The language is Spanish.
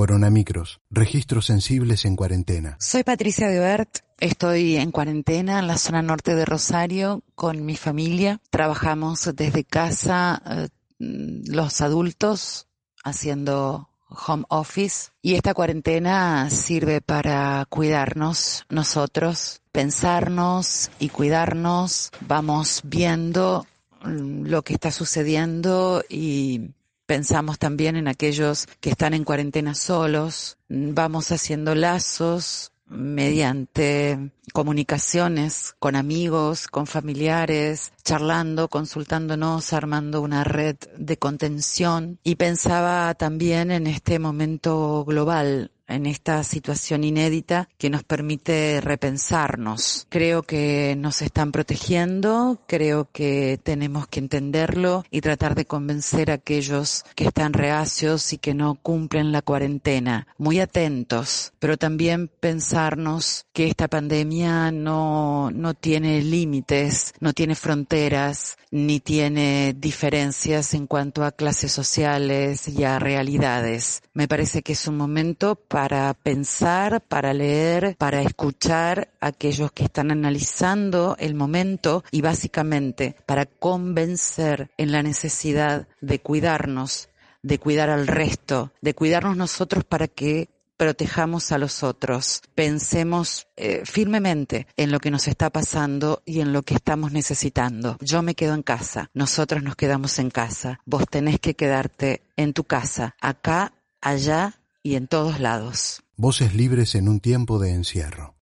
Coronamicros, registros sensibles en cuarentena. Soy Patricia Debert, estoy en cuarentena en la zona norte de Rosario con mi familia. Trabajamos desde casa eh, los adultos haciendo home office y esta cuarentena sirve para cuidarnos nosotros, pensarnos y cuidarnos. Vamos viendo mm, lo que está sucediendo y Pensamos también en aquellos que están en cuarentena solos. Vamos haciendo lazos mediante comunicaciones con amigos, con familiares, charlando, consultándonos, armando una red de contención y pensaba también en este momento global en esta situación inédita que nos permite repensarnos. Creo que nos están protegiendo, creo que tenemos que entenderlo y tratar de convencer a aquellos que están reacios y que no cumplen la cuarentena. Muy atentos, pero también pensarnos que esta pandemia no, no tiene límites, no tiene fronteras, ni tiene diferencias en cuanto a clases sociales y a realidades. Me parece que es un momento para pensar, para leer, para escuchar a aquellos que están analizando el momento y básicamente para convencer en la necesidad de cuidarnos, de cuidar al resto, de cuidarnos nosotros para que protejamos a los otros, pensemos eh, firmemente en lo que nos está pasando y en lo que estamos necesitando. Yo me quedo en casa, nosotros nos quedamos en casa, vos tenés que quedarte en tu casa, acá, allá y en todos lados. Voces libres en un tiempo de encierro.